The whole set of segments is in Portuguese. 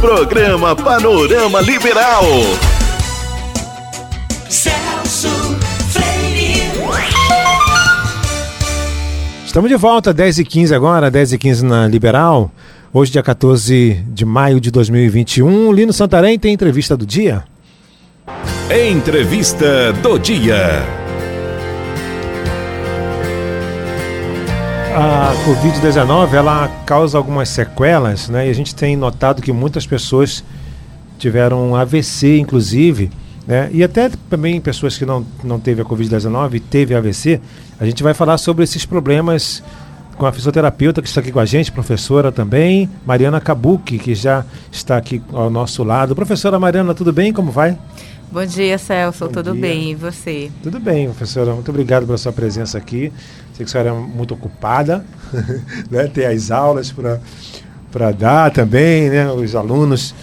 Programa Panorama Liberal. Celso Freire. Estamos de volta, 10h15 agora, 10h15 na Liberal. Hoje, dia 14 de maio de 2021. Lino Santarém tem entrevista do dia. Entrevista do dia. A Covid-19 ela causa algumas sequelas, né? E a gente tem notado que muitas pessoas tiveram AVC, inclusive, né? E até também pessoas que não, não teve a Covid-19 e teve AVC. A gente vai falar sobre esses problemas com a fisioterapeuta que está aqui com a gente, professora também, Mariana Kabuki, que já está aqui ao nosso lado. Professora Mariana, tudo bem? Como vai? Bom dia, Celso. Bom Tudo dia. bem? E você? Tudo bem, professora. Muito obrigado pela sua presença aqui. Sei que a senhora é muito ocupada, né? Tem as aulas para dar também, né? Os alunos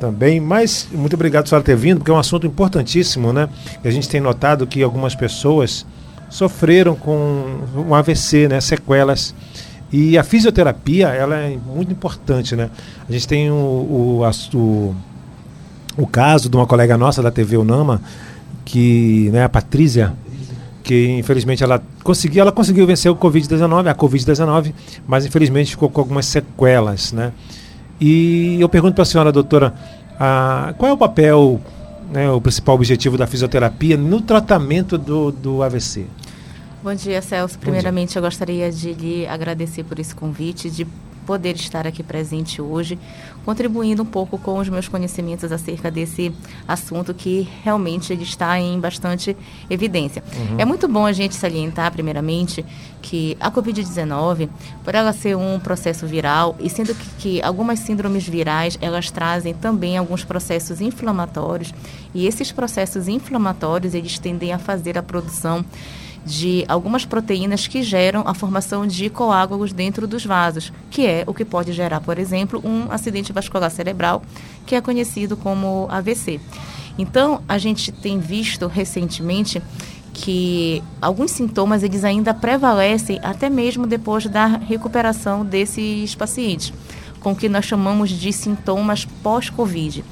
também. Mas muito obrigado por senhora ter vindo, porque é um assunto importantíssimo, né? E a gente tem notado que algumas pessoas sofreram com um AVC, né? Sequelas. E a fisioterapia, ela é muito importante, né? A gente tem o, o, a- o, o caso de uma colega nossa da TV Unama, que, né, a Patrícia, que infelizmente ela conseguiu, ela conseguiu vencer o Covid-19, a Covid-19, mas infelizmente ficou com algumas sequelas, né? E eu pergunto para a senhora, doutora, ah, qual é o papel, né, o principal objetivo da fisioterapia no tratamento do, do AVC? Bom dia, Celso. Primeiramente, eu gostaria de lhe agradecer por esse convite, de poder estar aqui presente hoje, contribuindo um pouco com os meus conhecimentos acerca desse assunto que realmente está em bastante evidência. É muito bom a gente salientar, primeiramente, que a Covid-19, por ela ser um processo viral, e sendo que, que algumas síndromes virais, elas trazem também alguns processos inflamatórios, e esses processos inflamatórios, eles tendem a fazer a produção de algumas proteínas que geram a formação de coágulos dentro dos vasos, que é o que pode gerar, por exemplo, um acidente vascular cerebral, que é conhecido como AVC. Então, a gente tem visto recentemente que alguns sintomas eles ainda prevalecem até mesmo depois da recuperação desses pacientes, com o que nós chamamos de sintomas pós-Covid.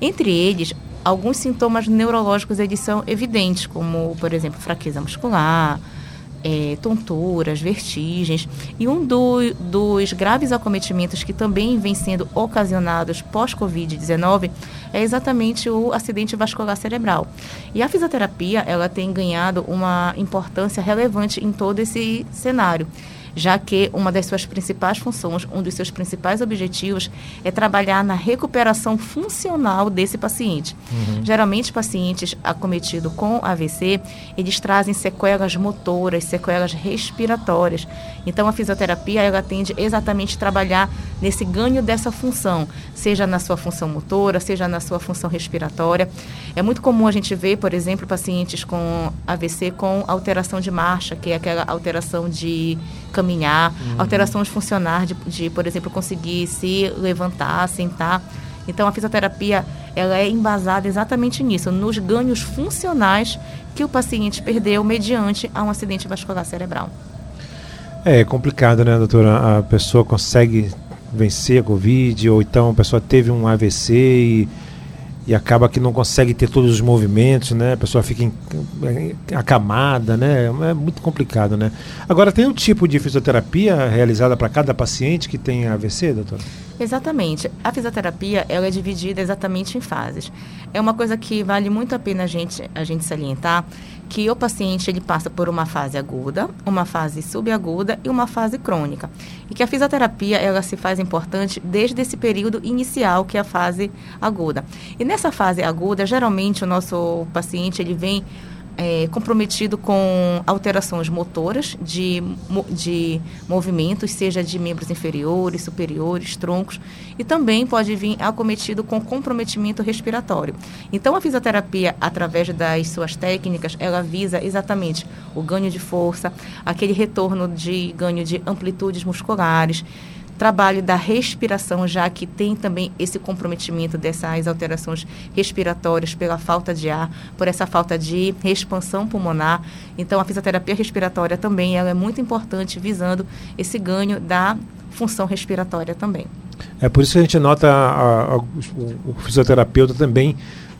Entre eles, alguns sintomas neurológicos eles são evidentes, como, por exemplo, fraqueza muscular, eh, tonturas, vertigens. E um do- dos graves acometimentos que também vem sendo ocasionados pós-Covid-19 é exatamente o acidente vascular cerebral. E a fisioterapia, ela tem ganhado uma importância relevante em todo esse cenário já que uma das suas principais funções, um dos seus principais objetivos é trabalhar na recuperação funcional desse paciente. Geralmente, pacientes acometidos com AVC, eles trazem sequelas motoras, sequelas respiratórias. Então, a fisioterapia, ela tende exatamente a trabalhar nesse ganho dessa função, seja na sua função motora, seja na sua função respiratória. É muito comum a gente ver, por exemplo, pacientes com AVC com alteração de marcha, que é aquela alteração de caminhar, alterações funcionar de, de, por exemplo, conseguir se levantar, sentar. Então, a fisioterapia ela é embasada exatamente nisso, nos ganhos funcionais que o paciente perdeu mediante a um acidente vascular cerebral. É complicado, né, doutora? A pessoa consegue vencer a Covid, ou então a pessoa teve um AVC e, e acaba que não consegue ter todos os movimentos, né? A pessoa fica em- acamada, né? É muito complicado, né? Agora, tem um tipo de fisioterapia realizada para cada paciente que tem AVC, doutora? Exatamente. A fisioterapia ela é dividida exatamente em fases. É uma coisa que vale muito a pena a gente, a gente salientar que o paciente ele passa por uma fase aguda, uma fase subaguda e uma fase crônica. E que a fisioterapia ela se faz importante desde esse período inicial, que é a fase aguda. E nessa fase aguda, geralmente o nosso paciente ele vem é, comprometido com alterações motoras de, de movimentos, seja de membros inferiores, superiores, troncos, e também pode vir acometido com comprometimento respiratório. Então, a fisioterapia, através das suas técnicas, ela visa exatamente o ganho de força, aquele retorno de ganho de amplitudes musculares, trabalho da respiração, já que tem também esse comprometimento dessas alterações respiratórias pela falta de ar, por essa falta de expansão pulmonar. Então, a fisioterapia respiratória também ela é muito importante, visando esse ganho da função respiratória também. É por isso que a gente nota a- a- o, o fisioterapeuta também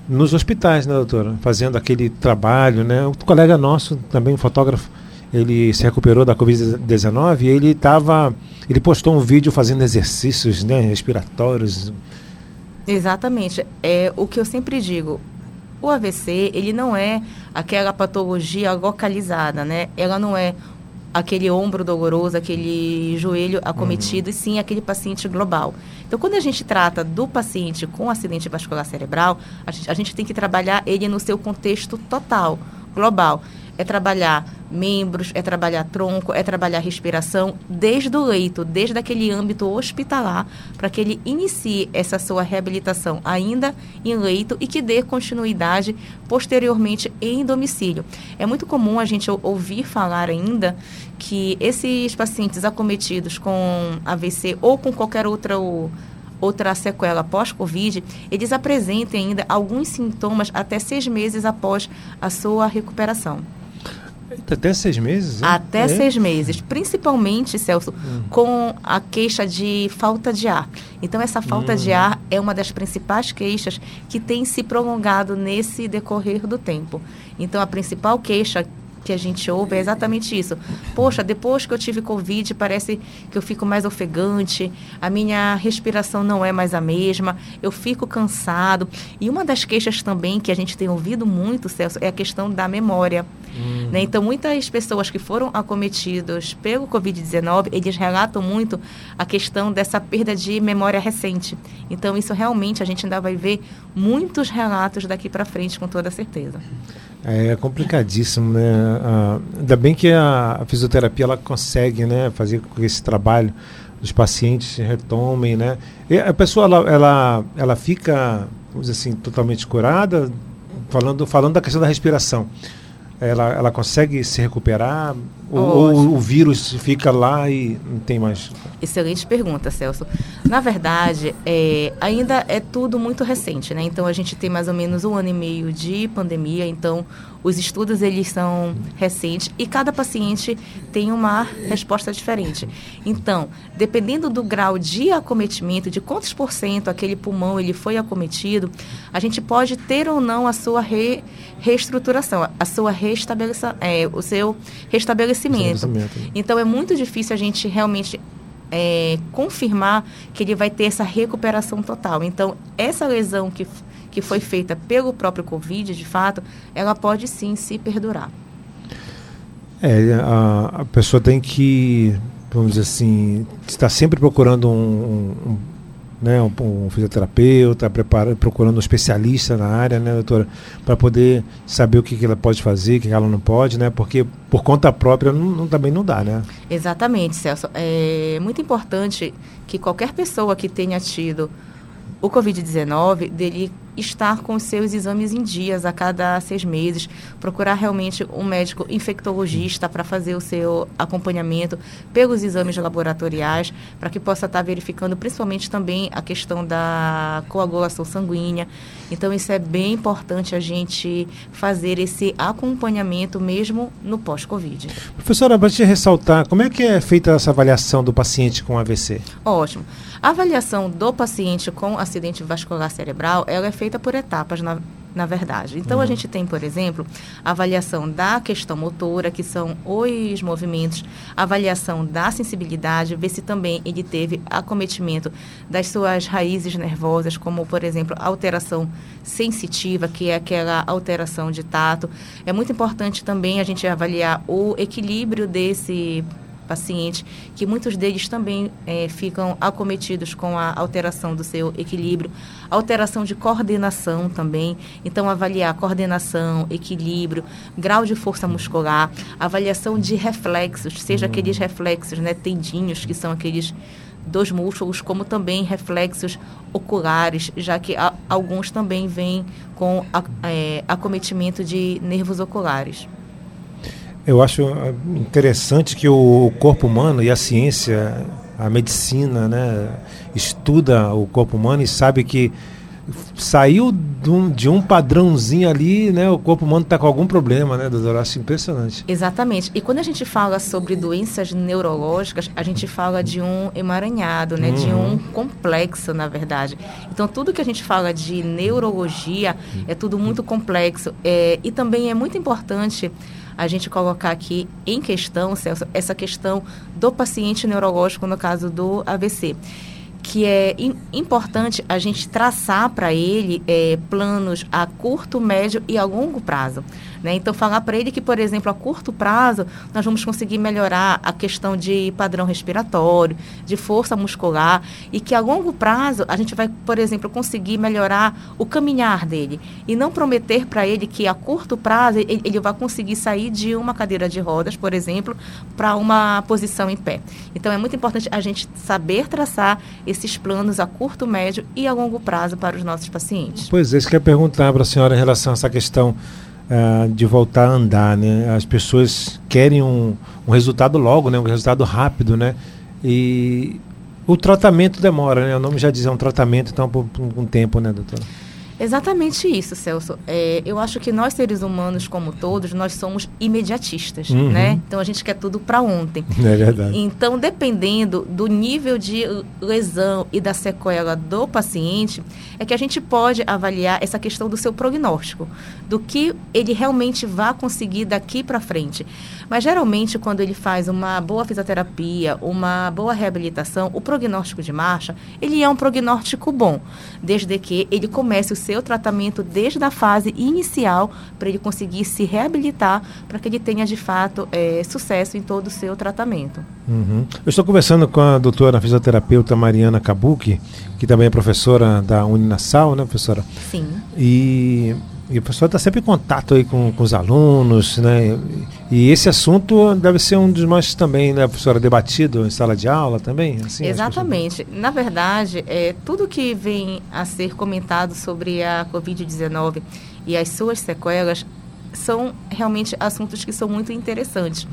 nos hospitais, né, doutora? Fazendo aquele trabalho, né? Um colega nosso, também um fotógrafo, ele se recuperou da Covid-19 e ele estava. Ele postou um vídeo fazendo exercícios né, respiratórios. Exatamente. É o que eu sempre digo. O AVC, ele não é aquela patologia localizada, né? Ela não é aquele ombro doloroso, aquele joelho acometido, e sim aquele paciente global. Então, quando a gente trata do paciente com acidente vascular cerebral, a gente, a gente tem que trabalhar ele no seu contexto total, global. É trabalhar membros, é trabalhar tronco, é trabalhar respiração, desde o leito, desde aquele âmbito hospitalar, para que ele inicie essa sua reabilitação ainda em leito e que dê continuidade posteriormente em domicílio. É muito comum a gente ou- ouvir falar ainda que esses pacientes acometidos com AVC ou com qualquer outra outra sequela pós-Covid, eles apresentem ainda alguns sintomas até seis meses após a sua recuperação. Até seis meses? né? Até É? seis meses, principalmente, Celso, com a queixa de falta de ar. Então, essa falta de ar é uma das principais queixas que tem se prolongado nesse decorrer do tempo. Então, a principal queixa que a gente ouve é exatamente isso. Poxa, depois que eu tive Covid, parece que eu fico mais ofegante, a minha respiração não é mais a mesma, eu fico cansado. E uma das queixas também que a gente tem ouvido muito, Celso, é a questão da memória. Né? Então, muitas pessoas que foram acometidas pelo Covid-19, eles relatam muito a questão dessa perda de memória recente. Então, isso realmente a gente ainda vai ver muitos relatos daqui para frente, com toda certeza. É complicadíssimo, né? Ah, ainda bem que a, fisioterapia ela consegue, né, fazer com que esse trabalho dos pacientes retomem, né? E a pessoa ela, ela, ela fica, vamos dizer assim, totalmente curada, falando falando da questão da respiração. Ela, ela consegue se recuperar ou, ou o vírus fica lá e não tem mais. Excelente pergunta, Celso. Na verdade, é, ainda é tudo muito recente, né? Então a gente tem mais ou menos um ano e meio de pandemia, então os estudos eles são recentes e cada paciente tem uma resposta diferente. Então, dependendo do grau de acometimento, de quantos por cento aquele pulmão ele foi acometido, a gente pode ter ou não a sua re- reestruturação, a sua restabeleça, é, o seu restabelecimento. Restabelecimento. Então é muito difícil a gente realmente é, confirmar que ele vai ter essa recuperação total. Então, essa lesão que, que foi feita pelo próprio Covid, de fato, ela pode sim se perdurar. É, a, a pessoa tem que, vamos dizer assim, estar sempre procurando um- um, né, um, um fisioterapeuta, prepara, procurando um especialista na área, né, doutora, para poder saber o que, que ela pode fazer, o que ela não pode, né, porque por conta própria não, não- também não dá, né? Exatamente, Celso. É muito importante que qualquer pessoa que tenha tido o Covid-19, dele estar com seus exames em dias a cada seis meses, procurar realmente um médico infectologista para fazer o seu acompanhamento pelos exames laboratoriais, para que possa estar verificando principalmente também a questão da coagulação sanguínea. Então, isso é bem importante a gente fazer esse acompanhamento mesmo no pós-Covid. Professora, para te ressaltar, como é que é feita essa avaliação do paciente com AVC? Ótimo. A avaliação do paciente com acidente vascular cerebral, ela é feita por etapas, na, na verdade. Então, a gente tem, por exemplo, a avaliação da questão motora, que são os movimentos, avaliação da sensibilidade, ver se também ele teve acometimento das suas raízes nervosas, como, por exemplo, alteração sensitiva, que é aquela alteração de tato. É muito importante também a gente avaliar o equilíbrio desse paciente, que muitos deles também eh, ficam acometidos com a alteração do seu equilíbrio, alteração de coordenação também. Então, avaliar coordenação, equilíbrio, grau de força muscular, avaliação de reflexos, seja aqueles reflexos né, tendinhos, que são aqueles dos músculos, como também reflexos oculares, já que a- alguns também vêm com a- eh, acometimento de nervos oculares. Eu acho ah, interessante que o corpo humano e a ciência, a medicina, né, estuda o corpo humano e sabe que saiu de um, de um padrãozinho ali, né? O corpo humano está com algum problema, né, doutora? Acho impressionante. Exatamente. E quando a gente fala sobre doenças neurológicas, a gente fala de um emaranhado, né? De Uhum. um complexo, na verdade. Então, tudo que a gente fala de neurologia é tudo muito complexo. É, e também é muito importante a gente colocar aqui em questão, Celso, essa questão do paciente neurológico, no caso do AVC que é im- importante a gente traçar para ele é, planos a curto, médio e a longo prazo. Né? Então, falar para ele que, por exemplo, a curto prazo, nós vamos conseguir melhorar a questão de padrão respiratório, de força muscular, e que a longo prazo a gente vai, por exemplo, conseguir melhorar o caminhar dele. E não prometer para ele que a curto prazo ele, ele vai conseguir sair de uma cadeira de rodas, por exemplo, para uma posição em pé. Então, é muito importante a gente saber traçar esses planos a curto, médio e a longo prazo para os nossos pacientes. Pois é, isso que eu ia perguntar para a senhora em relação a essa questão ah, de voltar a andar, né? As pessoas querem um, um resultado logo, né? Um resultado rápido, né? E o tratamento demora, né? O nome já diz, é um tratamento, então, por, por um tempo, né, doutora? Exatamente isso, Celso. É, eu acho que nós, seres humanos, como todos, nós somos imediatistas, Uhum. né? Então, a gente quer tudo para ontem. É verdade. Então, dependendo do nível de lesão e da sequela do paciente, é que a gente pode avaliar essa questão do seu prognóstico, do que ele realmente vai conseguir daqui para frente. Mas geralmente, quando ele faz uma boa fisioterapia, uma boa reabilitação, o prognóstico de marcha, ele é um prognóstico bom, desde que ele comece o seu tratamento desde a fase inicial para ele conseguir se reabilitar, para que ele tenha de fato eh, sucesso em todo o seu tratamento. Uhum. Eu estou conversando com a doutora fisioterapeuta Mariana Kabuki, que também é professora da Uninasal, né, professora? Sim. E, e a professora está sempre em contato aí com, com os alunos, né? E esse assunto deve ser um dos mais também, né, professora, debatido em sala de aula também? Assim, as Exatamente. Na verdade, é, tudo que vem a ser comentado sobre a Covid-19 e as suas sequelas são realmente assuntos que são muito interessantes.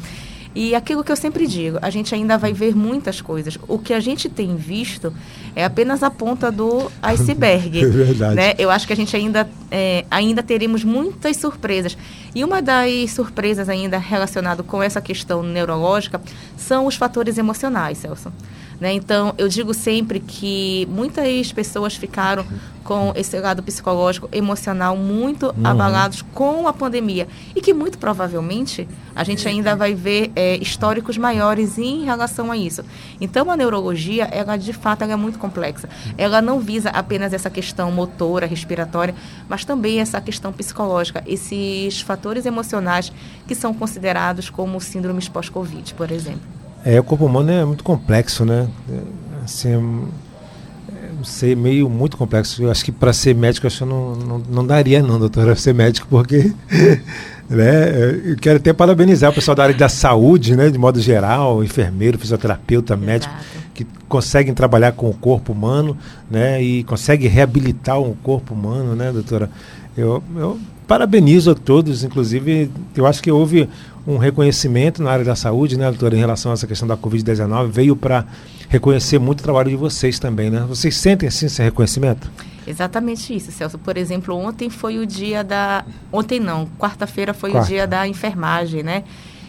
E aquilo que eu sempre digo, a gente ainda vai ver muitas coisas. O que a gente tem visto é apenas a ponta do iceberg. É verdade. né? Eu acho que a gente ainda, é, ainda teremos muitas surpresas. E uma das surpresas ainda relacionado com essa questão neurológica são os fatores emocionais, Celso. Né? Então, eu digo sempre que muitas pessoas ficaram com esse lado psicológico, emocional muito abalados com a pandemia. E que muito provavelmente a gente ainda vai ver é, históricos maiores em relação a isso. Então, a neurologia, ela de fato ela é muito complexa. Ela não visa apenas essa questão motora, respiratória, mas também essa questão psicológica, esses fatores emocionais que são considerados como síndromes pós-Covid, por exemplo. É, o corpo humano é muito complexo, né? É, Assim, é, não sei, meio muito complexo. Eu acho que para ser médico, acho que não, não, não daria não, doutora, ser médico, porque né, eu quero até parabenizar o pessoal da área da saúde, né, de modo geral, enfermeiro, fisioterapeuta, médico, Exato. que conseguem trabalhar com o corpo humano, né, e conseguem reabilitar o corpo humano, né, doutora? Eu, eu parabenizo a todos, inclusive, eu acho que houve um reconhecimento na área da saúde, né, doutora, em relação a essa questão da Covid-19, veio para reconhecer muito o trabalho de vocês também, né? Vocês sentem, assim, esse reconhecimento? Exatamente isso, Celso. Por exemplo, ontem foi o dia da. Ontem não, quarta-feira foi Quarta. o dia da enfermagem, né?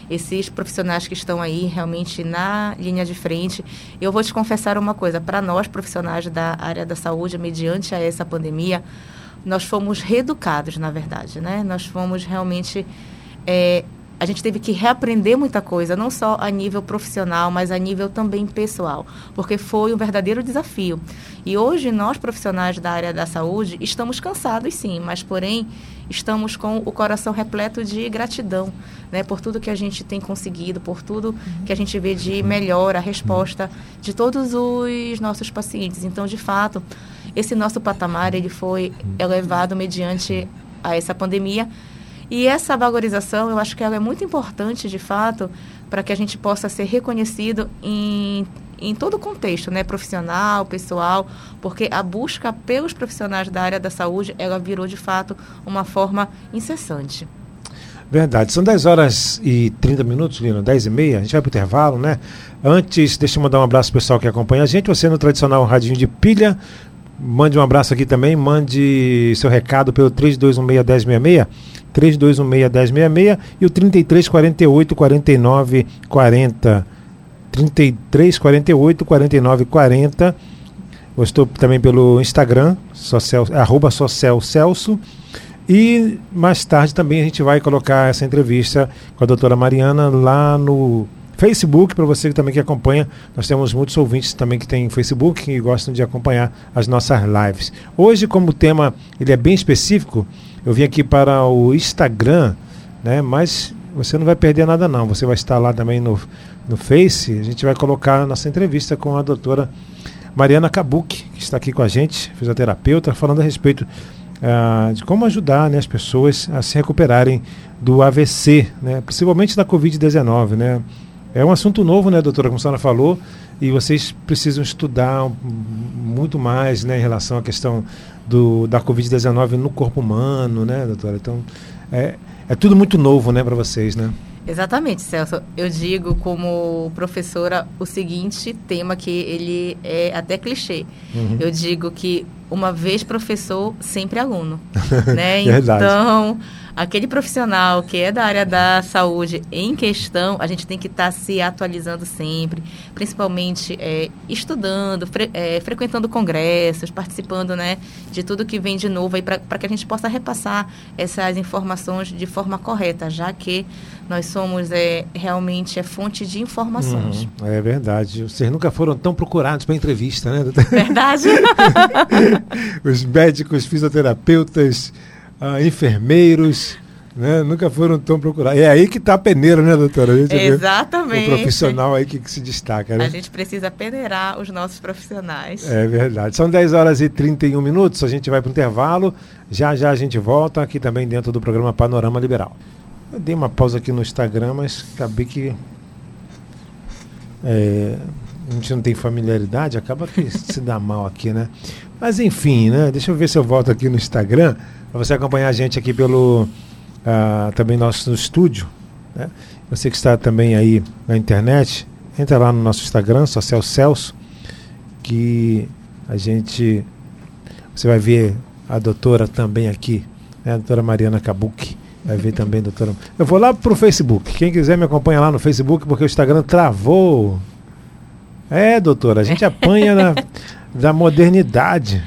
Esses profissionais que estão aí realmente na linha de frente. Eu vou te confessar uma coisa: para nós, profissionais da área da saúde, mediante a essa pandemia, nós fomos reeducados, na verdade, né? Nós fomos realmente. é, a gente teve que reaprender muita coisa, não só a nível profissional, mas a nível também pessoal, porque foi um verdadeiro desafio. E hoje nós profissionais da área da saúde estamos cansados, sim, mas porém estamos com o coração repleto de gratidão, né, por tudo que a gente tem conseguido, por tudo que a gente vê de melhor a resposta de todos os nossos pacientes. Então, de fato, esse nosso patamar ele foi elevado mediante a essa pandemia. E essa valorização, eu acho que ela é muito importante, de fato, para que a gente possa ser reconhecido em, em todo o contexto, né, profissional, pessoal, porque a busca pelos profissionais da área da saúde, ela virou, de fato, uma forma incessante. Verdade. São 10 horas e 30 minutos, Lino, 10 e meia. A gente vai para o intervalo, né? Antes, deixa eu mandar um abraço pro pessoal que acompanha a gente. Você no tradicional radinho de pilha, mande um abraço aqui também, mande seu recado pelo 3216-1066, 3216-1066 e o 3348 49 40. 3348 49 40. Eu estou também pelo Instagram, Social, arroba Social Celso. E mais tarde também a gente vai colocar essa entrevista com a doutora Mariana lá no Facebook, para você também que acompanha. Nós temos muitos ouvintes também que têm Facebook e gostam de acompanhar as nossas lives. Hoje, como o tema ele é bem específico, eu vim aqui para o Instagram, né? Mas você não vai perder nada não. Você vai estar lá também no, no Face. A gente vai colocar a nossa entrevista com a doutora Mariana Kabuki, que está aqui com a gente, fisioterapeuta, falando a respeito uh, de como ajudar né, as pessoas a se recuperarem do AVC, né, principalmente da Covid-19. Né? É um assunto novo, né, doutora, como a senhora falou, e vocês precisam estudar muito mais né, em relação à questão do, da Covid-19 no corpo humano, né, doutora? Então, é, é tudo muito novo né, para vocês, né? Exatamente, Celso. Eu digo como professora o seguinte tema que ele é até clichê. Uhum. Eu digo que uma vez professor, sempre aluno. né? então, aquele profissional que é da área da saúde em questão, a gente tem que estar tá se atualizando sempre, principalmente é, estudando, fre é, frequentando congressos, participando né, de tudo que vem de novo para que a gente possa repassar essas informações de forma correta, já que nós somos é, realmente é fonte de informações. Uhum, é verdade. Vocês nunca foram tão procurados para entrevista, né? Verdade. Os médicos, fisioterapeutas, uh, enfermeiros, né? Nunca foram tão procurados. É aí que está a peneira, né, doutora? Exatamente. O profissional aí que, que, se destaca, né? A gente precisa peneirar os nossos profissionais. É verdade. São 10 horas e 31 minutos, a gente vai para o intervalo. Já já a gente volta aqui também dentro do programa Panorama Liberal. Eu dei uma pausa aqui no Instagram, mas acabei que. É, a gente não tem familiaridade, acaba que se dá mal aqui, né? Mas enfim, né? Deixa eu ver se eu volto aqui no Instagram para você acompanhar a gente aqui pelo uh, também nosso estúdio. Né? Você que está também aí na internet, entra lá no nosso Instagram, Social Celso, que a gente você vai ver a doutora também aqui, né? a doutora Mariana Kabuki. Vai ver também, doutora. Eu vou lá pro Facebook. Quem quiser me acompanha lá no Facebook, porque o Instagram travou. É, doutora, a gente apanha na, da modernidade.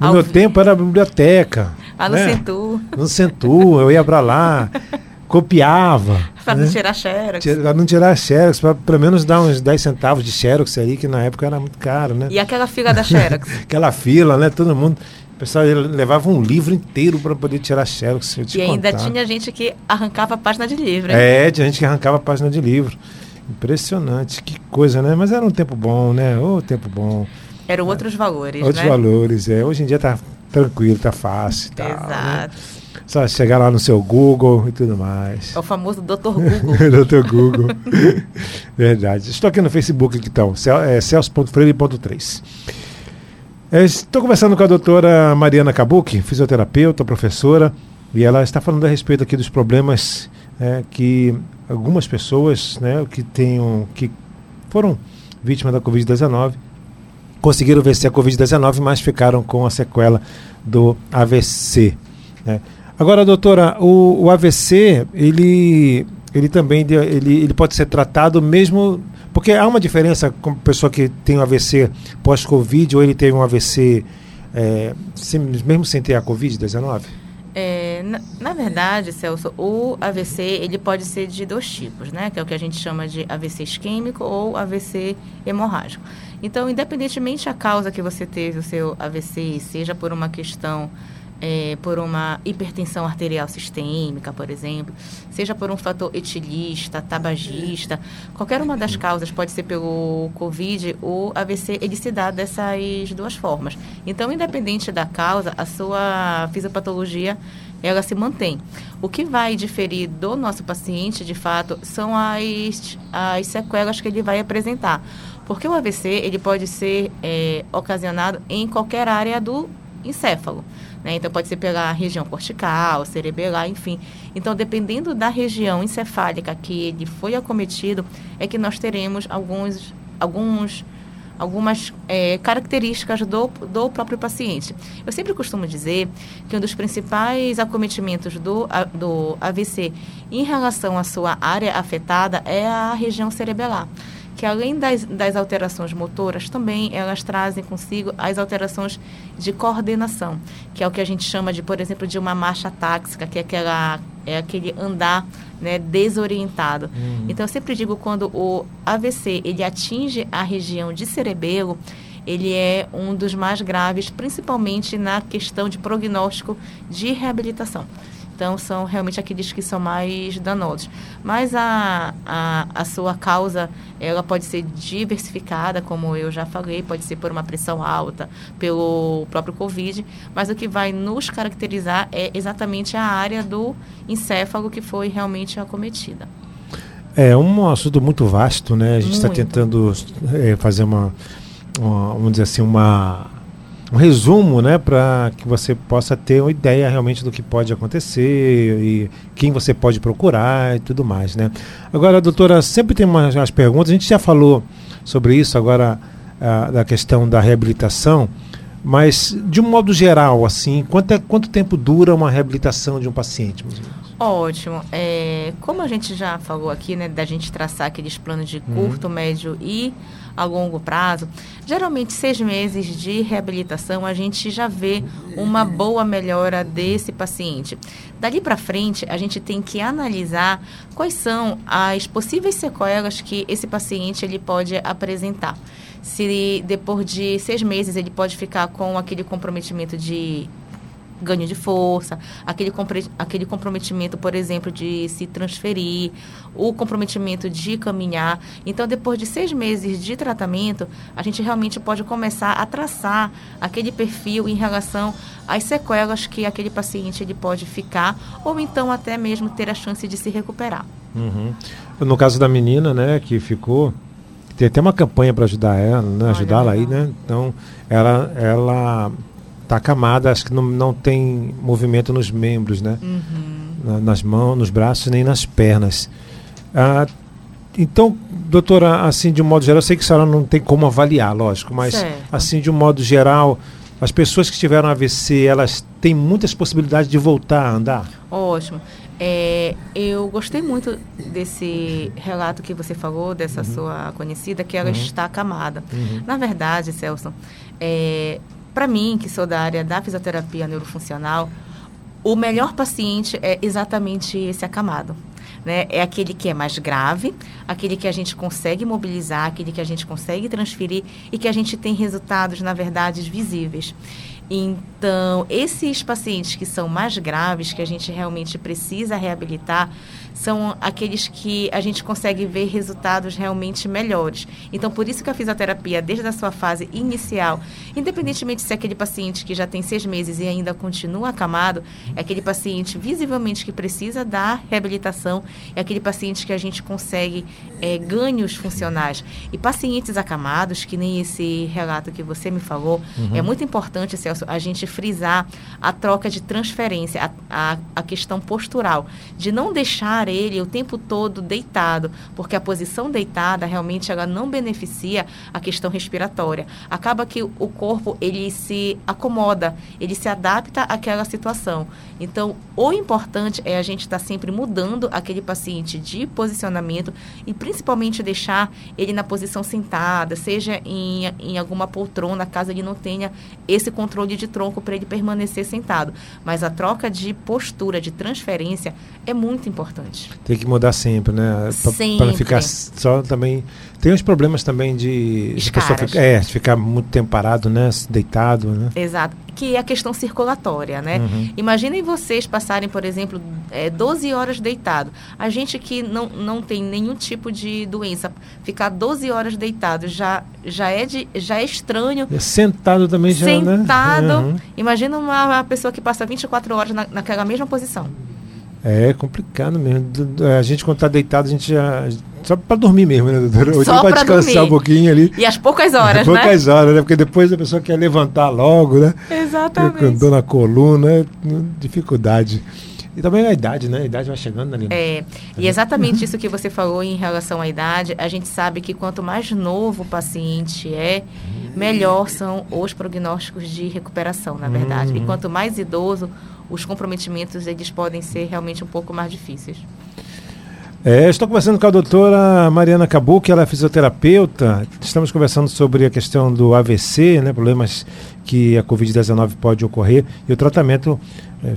No Ao meu vi... tempo era biblioteca. Lá no né? Centur. No Centur, eu ia para lá, copiava. Para né? não tirar xerox. Para não tirar xerox, para pelo menos dar uns 10 centavos de xerox ali, que na época era muito caro, né? E aquela fila da xerox? aquela fila, né? Todo mundo... O pessoal levava um livro inteiro para poder tirar xerox. e ainda tinha gente que arrancava a página de livro. Hein? É, tinha gente que arrancava a página de livro. Impressionante, que coisa, né? Mas era um tempo bom, né? Ô, oh, tempo bom. Eram outros valores, Outros né? valores, é. Hoje em dia tá tranquilo, tá fácil. Tal, né? Exato. Né? Só chegar lá no seu Google e tudo mais. É o famoso Dr. Google. Dr. Google. Verdade. Estou aqui no Facebook, então, é, celso.freire.3. É, estou conversando com a doutora Mariana Kabuki, fisioterapeuta, professora, e ela está falando a respeito aqui dos problemas é, que algumas pessoas né, que tenham, que foram vítimas da Covid-19 conseguiram vencer a Covid-19, mas ficaram com a sequela do AVC. Né? Agora, doutora, o, o, AVC, ele, ele também ele, ele pode ser tratado mesmo. Porque há uma diferença com pessoa que tem um AVC pós-Covid ou ele teve um AVC é, sem, mesmo sem ter a Covid-19? É, na, na, verdade, Celso, o AVC ele pode ser de dois tipos, né? Que é o que a gente chama de AVC isquêmico ou AVC hemorrágico. Então, independentemente da causa que você teve o seu AVC, seja por uma questão é, por uma hipertensão arterial sistêmica, por exemplo, seja por um fator etilista, tabagista, qualquer uma das causas pode ser pelo COVID, o AVC ele se dá dessas duas formas. Então, independente da causa, a sua fisiopatologia ela se mantém. O que vai diferir do nosso paciente, de fato, são as, as sequelas que ele vai apresentar. Porque o AVC ele pode ser é, ocasionado em qualquer área do encéfalo. Né? Então, pode ser pela região cortical, cerebelar, enfim. Então, dependendo da região encefálica que ele foi acometido, é que nós teremos alguns, alguns algumas é, características do, do próprio paciente. Eu sempre costumo dizer que um dos principais acometimentos do, do AVC em relação à sua área afetada é a região cerebelar que além das, das alterações motoras, também elas trazem consigo as alterações de coordenação, que é o que a gente chama de, por exemplo, de uma marcha táxica, que é, aquela, é aquele andar né, desorientado. Então, eu sempre digo, quando o AVC ele atinge a região de cerebelo, ele é um dos mais graves, principalmente na questão de prognóstico de reabilitação. Então, são realmente aqueles que são mais danosos. Mas a, a, a sua causa, ela pode ser diversificada, como eu já falei, pode ser por uma pressão alta, pelo próprio Covid, mas o que vai nos caracterizar é exatamente a área do encéfalo que foi realmente acometida. É um assunto muito vasto, né? A gente está tentando é, fazer uma, uma- vamos dizer assim, uma, um resumo, né? Para que você possa ter uma ideia realmente do que pode acontecer e quem você pode procurar e tudo mais, né? Agora, doutora, sempre tem umas, umas perguntas. A gente já falou sobre isso agora ah, da questão da reabilitação, mas de um modo geral, assim, quanto, é- quanto tempo dura uma reabilitação de um paciente? Ótimo. É, como a gente já falou aqui, né, da gente traçar aqueles planos de curto, médio e a longo prazo, geralmente seis meses de reabilitação a gente já vê uma boa melhora desse paciente. Dali para frente, a gente tem que analisar quais são as possíveis sequelas que esse paciente ele pode apresentar. Se depois de seis meses ele pode ficar com aquele comprometimento de ganho de força, aquele, aquele comprometimento, por exemplo, de se transferir, o comprometimento de caminhar. Então, depois de seis meses de tratamento, a gente realmente pode começar a traçar aquele perfil em relação às sequelas que aquele paciente ele pode ficar, ou então até mesmo ter a chance de se recuperar. Uhum. No caso da menina, né, que ficou, tem até uma campanha para ajudar ela, né, ajudá-la aí, né? Então, ela ela tá acamada, acho que não, não tem movimento nos membros, né? Uhum. Na- nas mãos, nos braços nem nas pernas. Ah, então, doutora, assim de um modo geral, eu sei que a senhora não tem como avaliar, lógico, mas Certo. assim de um modo geral, as pessoas que tiveram AVC, elas têm muitas possibilidades de voltar a andar. Ótimo. É, eu gostei muito desse relato que você falou, dessa sua conhecida, que ela está acamada. Na verdade, Celso, para mim, que sou da área da fisioterapia neurofuncional, o melhor paciente é exatamente esse acamado. Né? É aquele que é mais grave, aquele que a gente consegue mobilizar, aquele que a gente consegue transferir e que a gente tem resultados, na verdade, visíveis. Então, esses pacientes que são mais graves, que a gente realmente precisa reabilitar, são aqueles que a gente consegue ver resultados realmente melhores. Então, por isso que a fisioterapia, desde a sua fase inicial, independentemente se é aquele paciente que já tem seis meses e ainda continua acamado, é aquele paciente visivelmente que precisa da reabilitação, é aquele paciente que a gente consegue é, ganhos funcionais. E pacientes acamados, que nem esse relato que você me falou, é muito importante, Celso, a gente frisar a troca de transferência, a, a, a questão postural, de não deixar ele o tempo todo deitado, porque a posição deitada realmente ela não beneficia a questão respiratória. Acaba que o corpo ele se acomoda, ele se adapta àquela situação. Então, o importante é a gente estar sempre mudando aquele paciente de posicionamento e principalmente deixar ele na posição sentada, seja em, em alguma poltrona, caso ele não tenha esse controle de tronco para ele permanecer sentado. Mas a troca de postura, de transferência, é muito importante. Tem que mudar sempre, né? Para não ficar só também. Tem uns problemas também de. de pessoa ficar- é, ficar muito tempo parado, né? Deitado, né? Exato. Que é a questão circulatória, né? Uhum. Imaginem vocês passarem, por exemplo, é, 12 horas deitado. A gente que não, não tem nenhum tipo de doença, ficar 12 horas deitado já, já, é, de, já é estranho. Sentado também já, né? Sentado. Uhum. Imagina uma, uma pessoa que passa 24 horas na, naquela mesma posição. É complicado mesmo. A gente, quando tá deitado, a gente já. Só para dormir mesmo, né, doutora? Ou Só então pra pra descansar dormir. um pouquinho ali. E às poucas horas, né? Poucas horas, né? Porque depois a pessoa quer levantar logo, né? Exatamente. dor na coluna, é dificuldade. E também a idade, né? A idade vai chegando ali. É, e exatamente isso que você falou em relação à idade, a gente sabe que quanto mais novo o paciente é, melhor são os prognósticos de recuperação, na verdade. E Uhum. quanto mais idoso, os comprometimentos eles podem ser realmente um pouco mais difíceis. É, estou conversando com a doutora Mariana Cabuque, ela é fisioterapeuta. Estamos conversando sobre a questão do AVC, né, problemas que a Covid-19 pode ocorrer, e o tratamento é,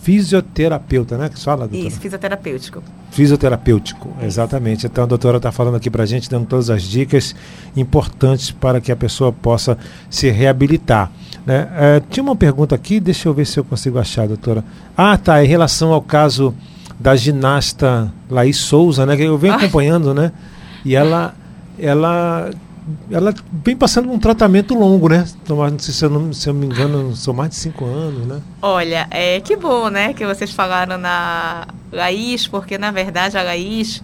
fisioterapeuta, né? Que fala, doutora? Isso, fisioterapêutico. Fisioterapêutico, exatamente. Então a doutora está falando aqui para a gente, dando todas as dicas importantes para que a pessoa possa se reabilitar. né? É, tinha uma pergunta aqui, deixa eu ver se eu consigo achar, doutora. Ah, tá, em relação ao caso da ginasta Laís Souza, né? Que eu venho Ai. acompanhando, né? E ela, ela, ela vem passando um tratamento longo, né? Não sei se eu não, se eu me engano, são mais de cinco anos, né? Olha, é que bom, né, que vocês falaram na Laís, porque na verdade a Laís,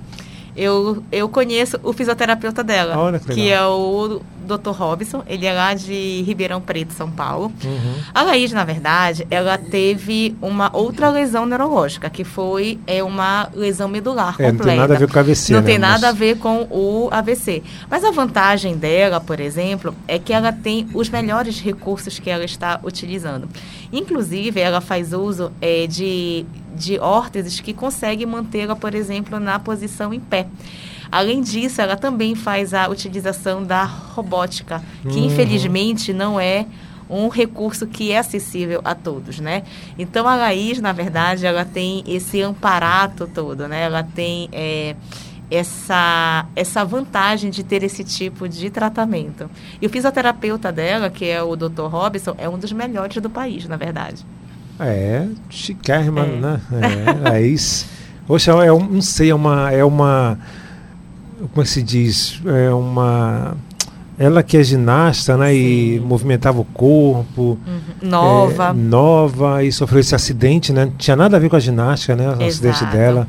eu, eu conheço o fisioterapeuta dela, Olha que legal. é o Dr. Robson, ele é lá de Ribeirão Preto, São Paulo. Uhum. A Laís, na verdade, ela teve uma outra lesão neurológica, que foi é uma lesão medular É, completa. não tem nada a ver com AVC, Não né? tem nada Mas- a ver com o AVC. Mas a vantagem dela, por exemplo, é que ela tem os melhores recursos que ela está utilizando. Inclusive, ela faz uso é, de, de órteses que conseguem mantê-la, por exemplo, na posição em pé. Além disso, ela também faz a utilização da robótica, que Uhum. infelizmente não é um recurso que é acessível a todos, né? Então a Laís, na verdade, ela tem esse amparato todo, né? Ela tem é, essa essa vantagem de ter esse tipo de tratamento. E o fisioterapeuta dela, que é o Dr. Robson, é um dos melhores do país, na verdade. É, chiquérrima, É. né? É, Laís. Poxa, é um, não sei, é uma, é uma. Como é se diz? É uma. Ela que é ginasta, né? E Sim. movimentava o corpo. Uhum. Nova. é, nova e sofreu esse acidente, né? Não tinha nada a ver com a ginástica, né? O acidente Exato. dela.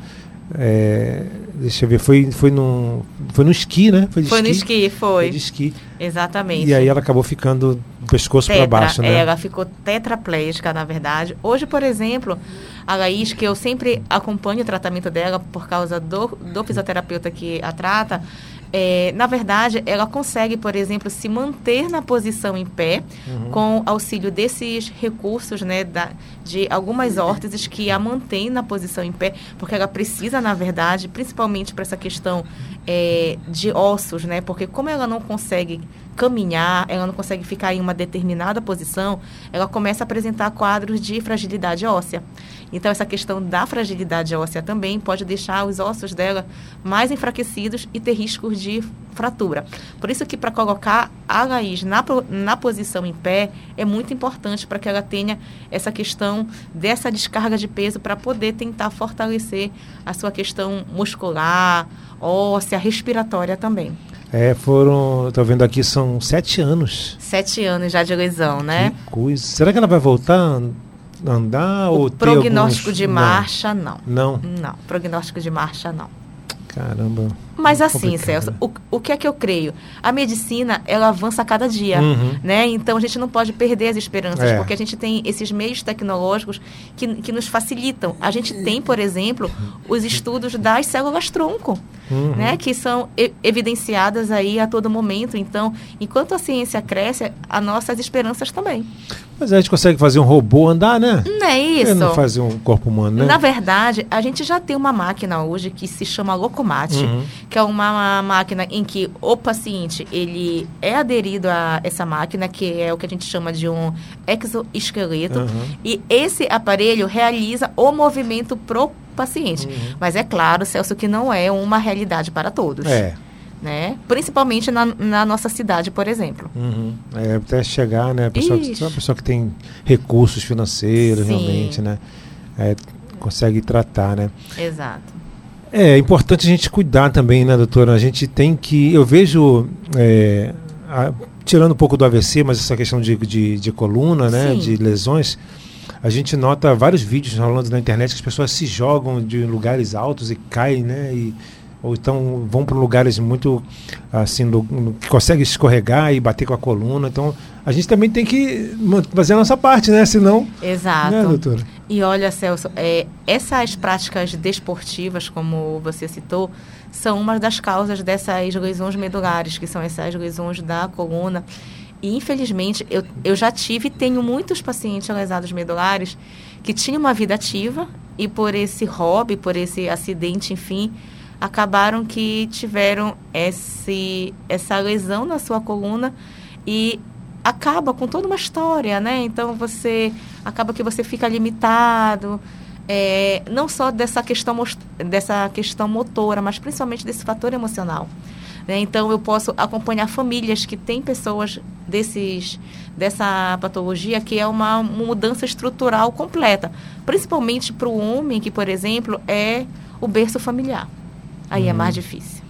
É, deixa eu ver, foi, foi, no, foi no esqui, né? de foi no esqui, Foi foi. de esqui. Exatamente. E aí ela acabou ficando do pescoço para baixo, né? é, Ela ficou tetraplégica, na verdade. Hoje, por exemplo, a Laís, que eu sempre acompanho o tratamento dela por causa do, do fisioterapeuta que a trata, é, na verdade, ela consegue, por exemplo, se manter na posição em pé Uhum. com auxílio desses recursos, né, da, de algumas órteses que a mantêm na posição em pé, porque ela precisa, na verdade, principalmente para essa questão é, de ossos, né, porque como ela não consegue caminhar, ela não consegue ficar em uma determinada posição, ela começa a apresentar quadros de fragilidade óssea. Então, essa questão da fragilidade óssea também pode deixar os ossos dela mais enfraquecidos e ter riscos de fratura. Por isso que para colocar a Laís na, na posição em pé é muito importante para que ela tenha essa questão dessa descarga de peso para poder tentar fortalecer a sua questão muscular, óssea, respiratória também. É, foram. Tô vendo aqui, são sete anos. Sete anos já de lesão, né? Que coisa. Será que ela vai voltar a andar ou O ter prognóstico alguns- de marcha, não. Não. Não, prognóstico de marcha, não. Caramba. Mas assim, Complicado, Celso, né? o, o que é que eu creio? A medicina, ela avança a cada dia, Uhum. né? Então, a gente não pode perder as esperanças, É. porque a gente tem esses meios tecnológicos que, que nos facilitam. A gente tem, por exemplo, os estudos das células-tronco, Uhum. né? Que são e- evidenciadas aí a todo momento. Então, enquanto a ciência cresce, as nossas esperanças também. Mas a gente consegue fazer um robô andar, né? Não é isso? não fazer um corpo humano, né? Na verdade, a gente já tem uma máquina hoje que se chama Locomate, Uhum. Que é uma, máquina em que o paciente ele é aderido a essa máquina, que é o que a gente chama de um exoesqueleto, Uhum. e esse aparelho realiza o movimento pro paciente. Uhum. Mas é claro, Celso, que não é uma realidade para todos. É. Né? Principalmente na, na nossa cidade, por exemplo. Uhum. É, até chegar, né? A pessoa, que- pessoa que tem recursos financeiros, Sim. realmente, né? É, consegue tratar, né? Exato. É importante a gente cuidar também, né, doutora? A gente tem que. Eu vejo. é, a- tirando um pouco do AVC, mas essa questão de, de, de coluna, né? Sim. De lesões. A gente nota vários vídeos rolando na internet que as pessoas se jogam de lugares altos e caem, né? E, ou então vão para lugares muito assim, no- que conseguem escorregar e bater com a coluna. Então a gente também tem que fazer a nossa parte, né? Senão. Exato. Né, doutora? E olha, Celso, é, essas práticas desportivas, como você citou, são uma das causas dessas lesões medulares, que são essas lesões da coluna. E, infelizmente, eu, eu já tive e tenho muitos pacientes lesados medulares que tinham uma vida ativa e por esse hobby, por esse acidente, enfim, acabaram que tiveram esse, essa lesão na sua coluna e acaba com toda uma história, né? Então você acaba que você fica limitado, é, não só dessa questão dessa questão motora, mas principalmente desse fator emocional. Né? Então eu posso acompanhar famílias que têm pessoas desses dessa patologia que é uma mudança estrutural completa, principalmente para o homem que, por exemplo, é o berço familiar. Aí hum. é mais difícil.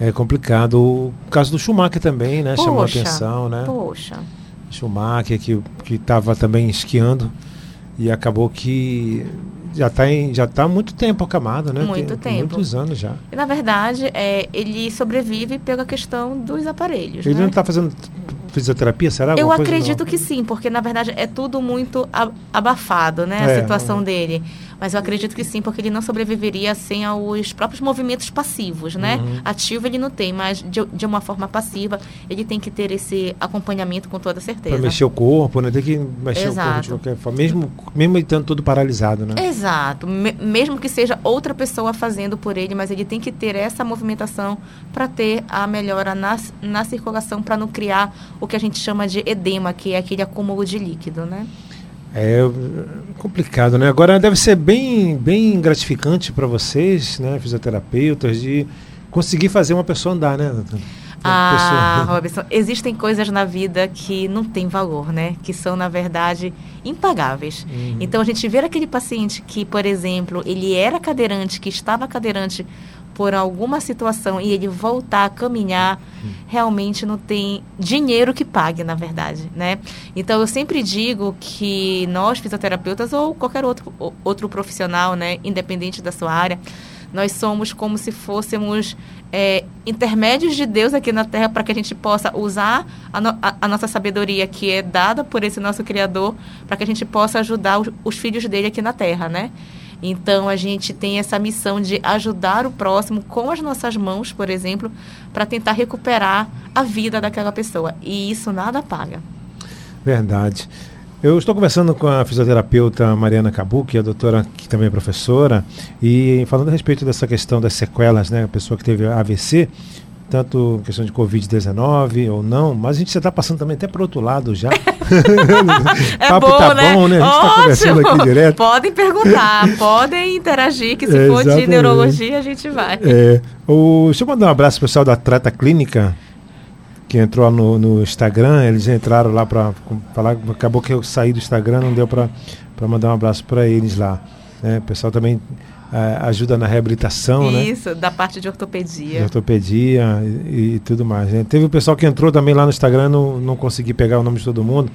É complicado. O caso do Schumacher também, né? Poxa, Chamou a atenção, né? Poxa. Schumacher que que estava também esquiando e acabou que já está já tá há muito tempo acamado, né? Muito Tem, tempo. Muitos anos já. E, na verdade, é, ele sobrevive pela questão dos aparelhos. Ele né? não está fazendo fisioterapia, será? Eu acredito que sim, porque na verdade é tudo muito abafado, né? A é, situação dele. Mas eu acredito que sim, porque ele não sobreviveria sem os próprios movimentos passivos, né? Uhum. Ativo ele não tem, mas de, de, uma forma passiva ele tem que ter esse acompanhamento com toda certeza. Para mexer o corpo, né? Tem que mexer Exato. o corpo de qualquer forma, mesmo, mesmo estando todo paralisado, né? Exato. Me, mesmo que seja outra pessoa fazendo por ele, mas ele tem que ter essa movimentação para ter a melhora na, na circulação, para não criar o que a gente chama de edema, que é aquele acúmulo de líquido, né? É complicado, né? Agora deve ser bem, bem gratificante para vocês, né, fisioterapeutas, de conseguir fazer uma pessoa andar, né? Ah, pessoa... Robson, existem coisas na vida que não têm valor, né? Que são, na verdade, impagáveis. Uhum. Então, a gente ver aquele paciente que, por exemplo, ele era cadeirante, que estava cadeirante por alguma situação e ele voltar a caminhar, realmente não tem dinheiro que pague, na verdade, né? Então eu sempre digo que nós fisioterapeutas ou qualquer outro outro profissional, né, independente da sua área, nós somos como se fôssemos é, intermédios de Deus aqui na Terra para que a gente possa usar a, no, a, a, nossa sabedoria que é dada por esse nosso Criador para que a gente possa ajudar os, os filhos dele aqui na Terra, né? Então a gente tem essa missão de ajudar o próximo com as nossas mãos, por exemplo, para tentar recuperar a vida daquela pessoa. E isso nada paga. Verdade. Eu estou conversando com a fisioterapeuta Mariana Cabu, que é a doutora, que também é professora, e falando a respeito dessa questão das sequelas, né? A pessoa que teve AVC, tanto questão de Covid-19 ou não, mas a gente já está passando também até para o outro lado já. é Papo bom, tá né? bom, né? A gente está conversando aqui direto. Podem perguntar, podem interagir, que se é, for de neurologia a gente vai. É, o, deixa eu mandar um abraço pessoal da Trata Clínica, que entrou no, no Instagram, eles entraram lá para falar, acabou que eu saí do Instagram, não deu para mandar um abraço para eles lá. Né? O pessoal também ajuda na reabilitação, né? Isso, né? da parte de ortopedia. De ortopedia e, e tudo mais. Né? Teve o pessoal que entrou também lá no Instagram, não, não consegui pegar o nome de todo mundo,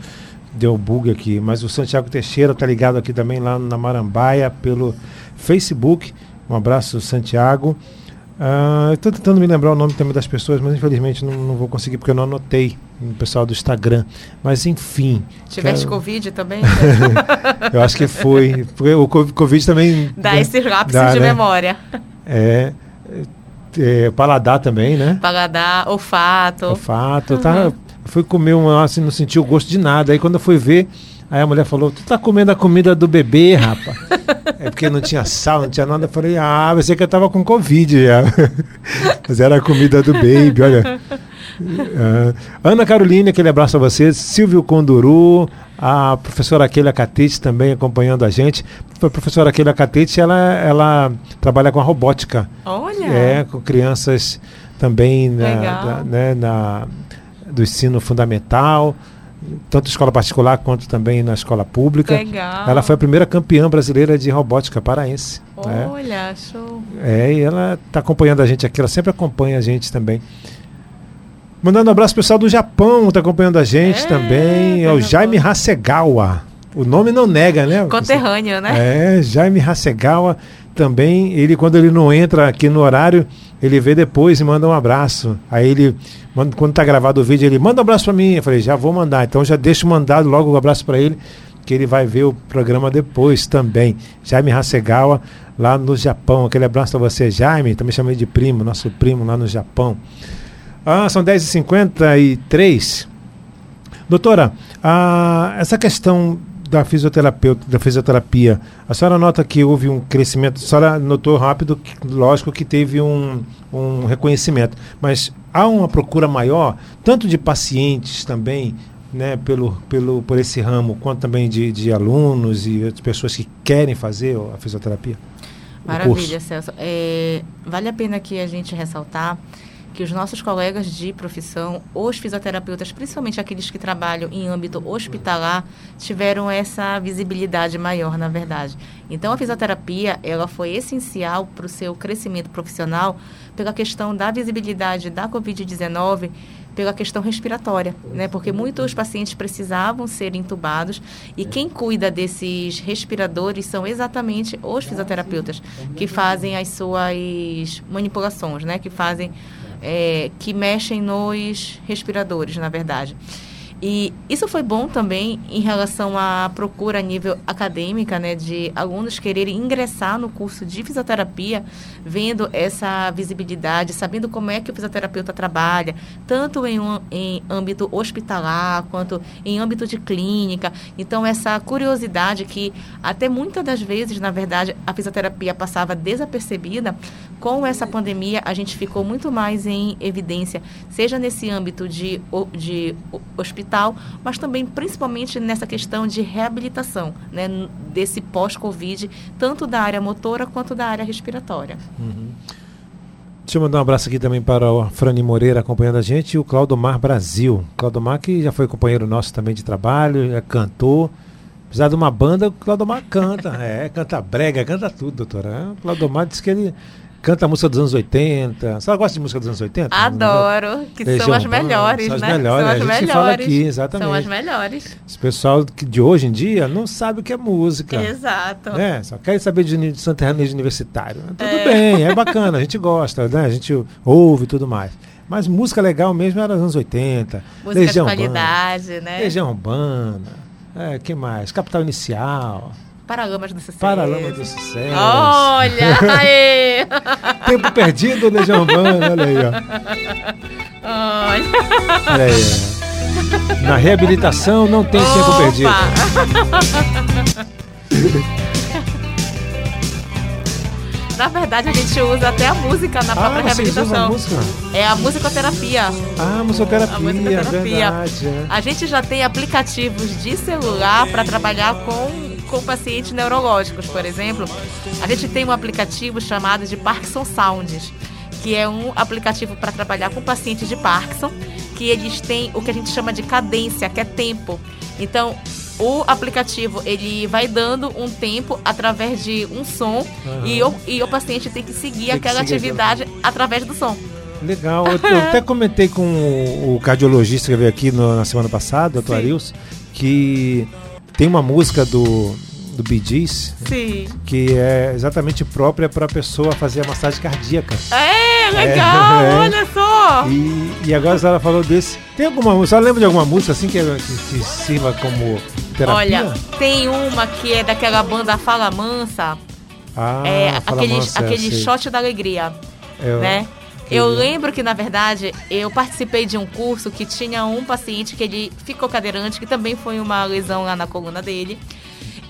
deu bug aqui. Mas o Santiago Teixeira tá ligado aqui também lá na Marambaia pelo Facebook. Um abraço, Santiago. Uh, Estou tentando me lembrar o nome também das pessoas, mas infelizmente não, não vou conseguir porque eu não anotei o pessoal do Instagram. Mas enfim. Tiveste quero... Covid também? eu acho que foi. Porque o Covid também. Dá esse lápis de né? memória. É, é, Paladar também, né? Paladar, olfato. Olfato. Uhum. Tá, fui comer um, assim, não senti o gosto de nada. Aí quando eu fui ver, Aí a mulher falou: Tu tá comendo a comida do bebê, rapaz? é porque não tinha sal, não tinha nada. Eu falei: Ah, pensei que eu tava com Covid já. Mas era a comida do baby, olha. Uh, Ana Carolina, aquele abraço a você. Silvio Conduru, a professora Keila Catete também acompanhando a gente. A professora Keila Catete, ela, ela trabalha com a robótica. Olha! É, com crianças também na, na, né, na, do ensino fundamental tanto escola particular quanto também na escola pública. Legal. Ela foi a primeira campeã brasileira de robótica paraense. Né? Olha, né? show. É, e ela está acompanhando a gente aqui, ela sempre acompanha a gente também. Mandando um abraço pessoal do Japão, está acompanhando a gente é, também. É o Jaime Hasegawa. O nome não nega, né? Conterrâneo, né? É, Jaime Hasegawa também. Ele, quando ele não entra aqui no horário, ele vê depois e manda um abraço. Aí ele, quando está gravado o vídeo, ele manda um abraço para mim. Eu falei, já vou mandar. Então já deixo mandado logo o um abraço para ele, que ele vai ver o programa depois também. Jaime Hasegawa, lá no Japão. Aquele abraço para você, Jaime. Também chamei de primo, nosso primo lá no Japão. Ah, são 10h53. Doutora, ah, essa questão da fisioterapeuta, da fisioterapia, a senhora nota que houve um crescimento, a senhora notou rápido, que, lógico que teve um, um reconhecimento, mas há uma procura maior, tanto de pacientes também, né, pelo, pelo, por esse ramo, quanto também de, de alunos e outras pessoas que querem fazer a fisioterapia? Maravilha. Celso. É, vale a pena aqui a gente ressaltar que os nossos colegas de profissão, os fisioterapeutas, principalmente aqueles que trabalham em âmbito hospitalar, tiveram essa visibilidade maior, na verdade. Então, a fisioterapia, ela foi essencial para o seu crescimento profissional pela questão da visibilidade da Covid-19, pela questão respiratória, né? Porque muitos pacientes precisavam ser entubados e quem cuida desses respiradores são exatamente os fisioterapeutas que fazem as suas manipulações, né? Que fazem é, que mexem nos respiradores, na verdade. E isso foi bom também em relação à procura a nível acadêmica, né, de alunos quererem ingressar no curso de fisioterapia, vendo essa visibilidade, sabendo como é que o fisioterapeuta trabalha, tanto em, um, em âmbito hospitalar quanto em âmbito de clínica. Então, essa curiosidade que até muitas das vezes, na verdade, a fisioterapia passava desapercebida, com essa pandemia a gente ficou muito mais em evidência, seja nesse âmbito de, de ho- hospital, mas também principalmente nessa questão de reabilitação, né, desse pós-Covid, tanto da área motora quanto da área respiratória. Deixa eu mandar um abraço aqui também para o Frani Moreira acompanhando a gente e o Claudomar Brasil. Claudomar que já foi companheiro nosso também de trabalho, é cantor. Precisar de uma banda, o Claudomar canta. É, canta brega, canta tudo, doutora. É, O Claudomar disse que ele canta música dos anos 80. Você gosta de música dos anos 80? Adoro, que Legião são as melhores, são as né? melhores, São as melhores. fala aqui, exatamente. São as melhores. Esse pessoal de hoje em dia não sabe o que é música. Exato. né? Só querem saber de, de sertanejo universitário. Tudo É. bem, é bacana, a gente gosta, né? A gente ouve e tudo mais. Mas música legal mesmo era nos anos 80. Música Legião de qualidade, Urbana, né? Legião Urbana. É, que mais? Capital Inicial. Paralamas do sucesso. Paralamas do Sucesso. Olha, aê! Tempo Perdido, Legião Urbana. Olha aí, ó. Olha. Olha aí, ó. Na reabilitação não tem tempo Opa! perdido. Na verdade, a gente usa até a música na Ah, própria vocês usam a reabilitação. música? É a musicoterapia. Ah, musicoterapia, A musicoterapia. verdade. é. A gente já tem aplicativos de celular para trabalhar com, com pacientes neurológicos, por exemplo. A gente tem um aplicativo chamado de Parkinson Sounds, que é um aplicativo para trabalhar com pacientes de Parkinson, que eles têm o que a gente chama de cadência, que é tempo. Então, o aplicativo ele vai dando um tempo através de um som Aham. e, o, e o paciente tem que seguir Tem que aquela seguir atividade através do som. Legal. Eu, eu até comentei com o, o cardiologista que veio aqui no- na semana passada, doutor Sim. Arilson, que tem uma música do, do Bee Gees Sim. que é exatamente própria para a pessoa fazer a massagem cardíaca. É, legal, É, é. olha só. E, e agora a senhora falou desse. Tem alguma música? Senhora lembra de alguma música assim que, que, que sirva como terapia? Olha, tem uma que é daquela banda Fala Mansa, ah, é Fala aquele, Mansa, aquele shot da alegria, Eu- né? Eu- lembro que, na verdade, eu participei de um curso que tinha um paciente que ele ficou cadeirante, que também foi uma lesão lá na coluna dele.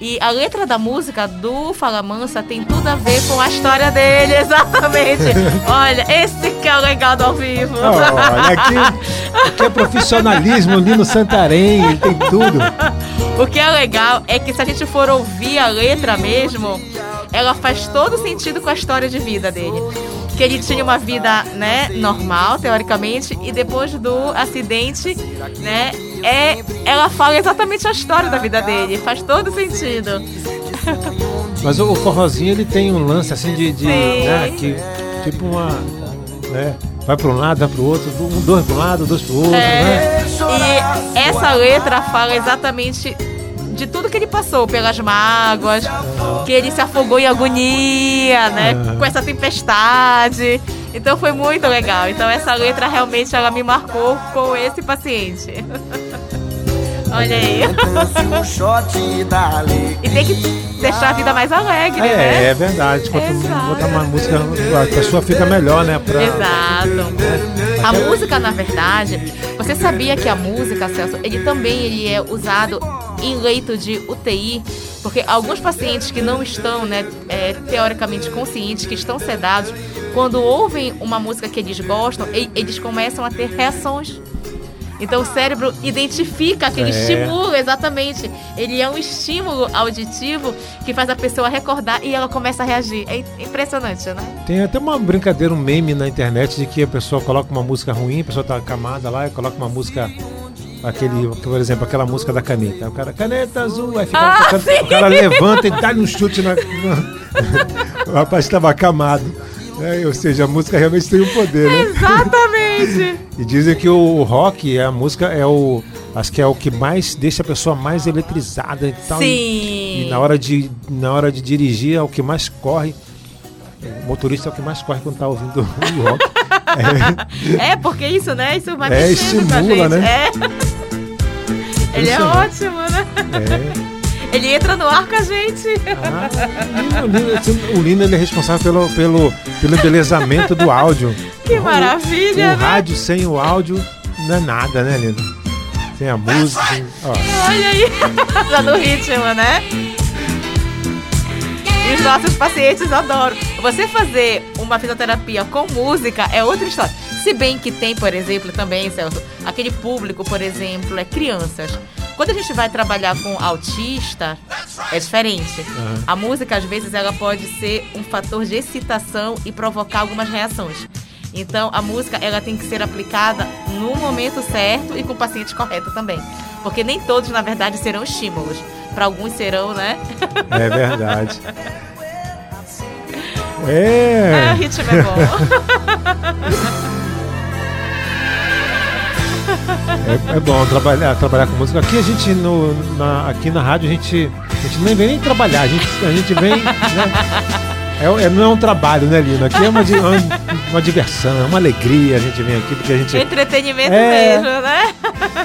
E a letra da música do Fala Mansa tem tudo a ver com a história dele, exatamente. Olha, esse que é o legal do ao vivo. Olha, aqui, aqui é profissionalismo, Nino Santarém, ele tem tudo. O que é legal é que se a gente for ouvir a letra mesmo, ela faz todo sentido com a história de vida dele. Que ele tinha uma vida, né, normal, teoricamente, e depois do acidente, né, é, ela fala exatamente a história da vida dele. Faz todo sentido. Mas o, forrozinho ele tem um lance assim de, de né, que tipo uma, né, vai para um lado, vai para o outro, um, dois para um lado, dois para o outro, né? É, e essa letra fala exatamente de tudo que ele passou, pelas mágoas, que ele se afogou em agonia, né? Aham. Com essa tempestade. Então foi muito legal. Então essa letra realmente ela me marcou com esse paciente. Olha aí. E tem que deixar a vida mais alegre, É, né? é verdade. Quanto Exato. botar uma música, a pessoa fica melhor, né? Pra, Exato. A música, na verdade, você sabia que a música, Celso, ele também ele é usado em leito de UTI, porque alguns pacientes que não estão, né, é, teoricamente conscientes, que estão sedados, quando ouvem uma música que eles gostam, eles começam a ter reações. Então o cérebro identifica aquele É. estímulo, exatamente. Ele é um estímulo auditivo que faz a pessoa recordar e ela começa a reagir. É impressionante, né? Tem até uma brincadeira, um meme na internet de que a pessoa coloca uma música ruim, a pessoa tá acamada lá e coloca uma música. Aquele, por exemplo, aquela música da caneta. O cara, caneta azul, aí fica Ah, tocando, o cara levanta e dá um chute na. o rapaz estava acamado. né? Ou seja, a música realmente tem um poder, né? Exatamente. E dizem que o rock, a música é o. Acho que é o que mais deixa a pessoa mais eletrizada e tal. Sim. E, e na hora de, na hora de dirigir é o que mais corre. O motorista é o que mais corre quando tá ouvindo o rock. É, porque isso, né? Isso vai É, estimula, gente. né? É. Ele é ótimo, né? É. Ele entra no ar com a gente. Ah, o Lino, o Lino ele é responsável pelo, pelo, pelo embelezamento do áudio. Que maravilha, O, né? rádio sem o áudio não é nada, né, Lino? Sem a música. ó. Olha aí. Tá no ritmo, né? E os nossos pacientes adoram. Você fazer uma fisioterapia com música é outra história. Se bem que tem, por exemplo, também, Celso, aquele público, por exemplo, é crianças. Quando a gente vai trabalhar com autista, é diferente. Aham. A música, às vezes, ela pode ser um fator de excitação e provocar algumas reações. Então, a música, ela tem que ser aplicada no momento certo e com o paciente correto também. Porque nem todos, na verdade, serão estímulos. Para alguns serão, né? É verdade. É, É. o ritmo é bom. É, é bom trabalhar, trabalhar com música. Aqui a gente, no, na, aqui na rádio, a gente, a gente nem vem nem trabalhar, a gente, a gente vem. Né, é, é- não é um trabalho, né, Lino? Aqui é uma, uma, uma diversão, é uma alegria a gente vem aqui, porque a gente Entretenimento É. mesmo, né?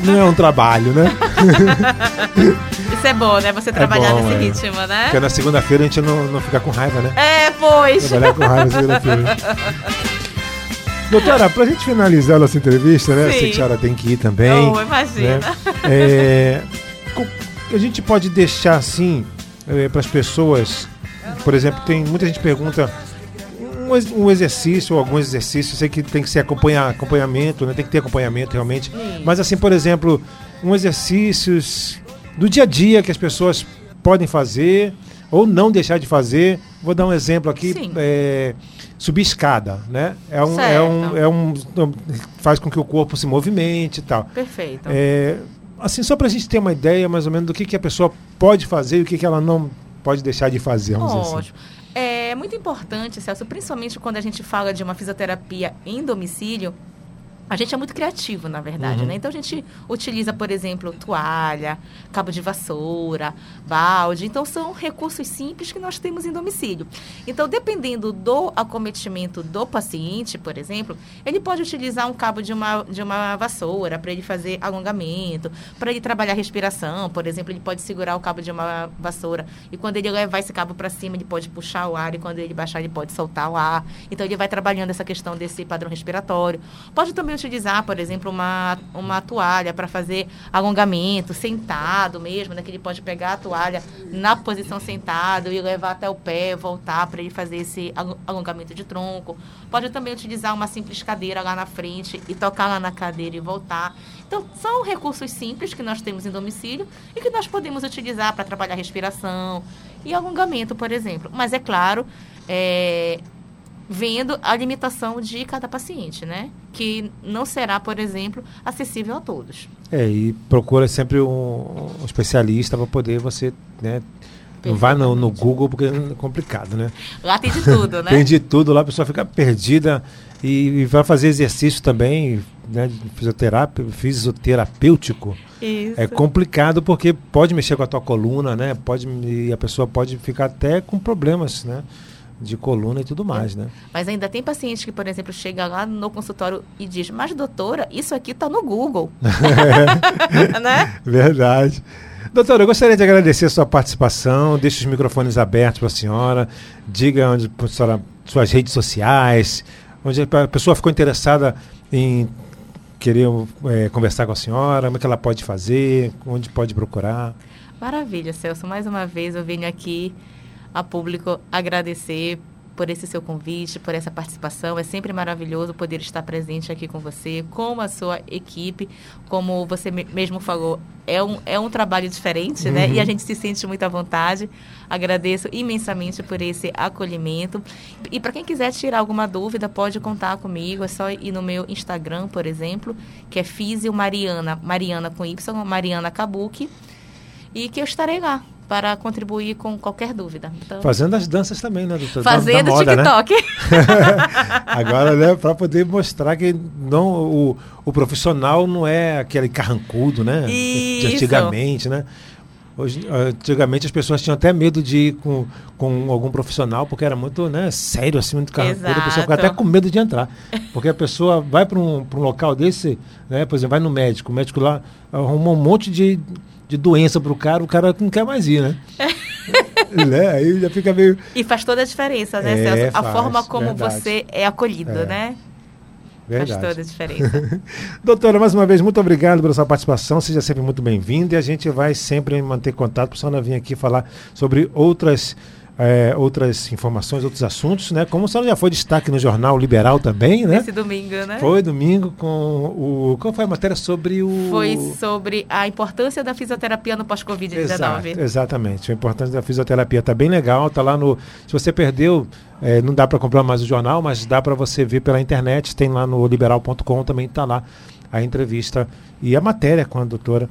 não é um trabalho, né? Isso é bom, né? Você trabalhar bom, nesse é. ritmo, né? Porque na segunda-feira a gente não, não fica com raiva, né? É, pois. Trabalhar com raiva na segunda-feira. Doutora, pra gente finalizar a nossa entrevista, né? Sei Sim. que a senhora tem que ir também. Oh, imagina. né? É, a gente pode deixar assim para as pessoas, por exemplo, tem muita gente pergunta um, um exercício ou alguns exercícios, eu sei que tem que ser acompanhamento, né? Tem que ter acompanhamento realmente. Sim. Mas assim, por exemplo, um exercícios do dia a dia que as pessoas podem fazer ou não deixar de fazer. Vou dar um exemplo aqui. É, subir escada, né? É um, é Certo. um, é um, faz com que o corpo se movimente e tal. Perfeito. É, assim, só para a gente ter uma ideia mais ou menos do que, que a pessoa pode fazer e o que, que ela não pode deixar de fazer, vamos dizer assim. É muito importante, Celso, principalmente quando a gente fala de uma fisioterapia em domicílio, a gente é muito criativo, na verdade, Uhum. né? Então a gente utiliza, por exemplo, toalha, cabo de vassoura, balde. Então são recursos simples que nós temos em domicílio. Então, dependendo do acometimento do paciente, por exemplo, ele pode utilizar um cabo de uma, de uma vassoura para ele fazer alongamento, para ele trabalhar respiração, por exemplo, ele pode segurar o cabo de uma vassoura e quando ele levar esse cabo para cima, ele pode puxar o ar e quando ele baixar, ele pode soltar o ar. Então ele vai trabalhando essa questão desse padrão respiratório. Pode também utilizar, por exemplo, uma, uma toalha para fazer alongamento, sentado mesmo, né? Que ele pode pegar a toalha na posição sentado e levar até o pé, voltar para ele fazer esse alon- alongamento de tronco. Pode também utilizar uma simples cadeira lá na frente e tocar lá na cadeira e voltar. Então, são recursos simples que nós temos em domicílio e que nós podemos utilizar para trabalhar respiração e alongamento, por exemplo. Mas é claro, é, vendo a limitação de cada paciente, né? Que não será, por exemplo, acessível a todos. É, e procura sempre um, um especialista para poder você, né? Não vai no, no Google porque é complicado, né? Lá tem de tudo, né? Tem de tudo lá, a pessoa fica perdida e, e vai fazer exercício também, né? Fisioterapia, fisioterapêutico. Isso. É complicado porque pode mexer com a tua coluna, né? Pode, e a pessoa pode ficar até com problemas, né? De coluna e tudo mais, né? Mas ainda tem paciente que, por exemplo, chega lá no consultório e diz, mas doutora, isso aqui está no Google. né? Verdade. Doutora, eu gostaria de agradecer a sua participação. Deixe os microfones abertos para a senhora. Diga onde a senhora, suas redes sociais, onde a pessoa ficou interessada em querer eh, conversar com a senhora, como é que ela pode fazer, onde pode procurar. Maravilha, Celso. Mais uma vez eu venho aqui a público agradecer por esse seu convite, por essa participação. É sempre maravilhoso poder estar presente aqui com você, com a sua equipe. Como você me- mesmo falou, é um, é um trabalho diferente, né? E a gente se sente muito à vontade. Agradeço imensamente por esse acolhimento. E para quem quiser tirar alguma dúvida, pode contar comigo. É só ir no meu Instagram, por exemplo, que é Físio Mariana, Mariana com Y, Mariana Kabuki. E que eu estarei lá para contribuir com qualquer dúvida. Então, Fazendo as danças também, né, doutora? Fazendo da moda, né? TikTok. Agora, né, para poder mostrar que não, o, o profissional não é aquele carrancudo, né? De Isso. antigamente, né? Hoje, antigamente as pessoas tinham até medo de ir com, com algum profissional, porque era muito né, sério, assim, muito carrancudo. A pessoa ficava até com medo de entrar. Porque a pessoa vai para um, pra um local desse, né, por exemplo, vai no médico, o médico lá arruma um monte de, de doença para o cara, o cara não quer mais ir, né? né? Aí já fica meio. E faz toda a diferença, né, É, Celso? A faz, forma como verdade. você é acolhido, É, né? Verdade. Faz toda a diferença. Doutora, mais uma vez, muito obrigado pela sua participação. Seja sempre muito bem-vindo e a gente vai sempre manter contato para a senhora vir aqui falar sobre outras, eh, outras informações, outros assuntos, né? Como senhora já foi destaque no Jornal Liberal também, né? Esse domingo, né? Foi domingo com o. Qual foi a matéria sobre o. Foi sobre a importância da fisioterapia no Exato, pós-Covid-19. exatamente. A importância da fisioterapia está bem legal. Tá lá no. Se você perdeu, eh, não dá para comprar mais o jornal, mas dá para você ver pela internet. Tem lá no liberal.com também está lá a entrevista e a matéria com a doutora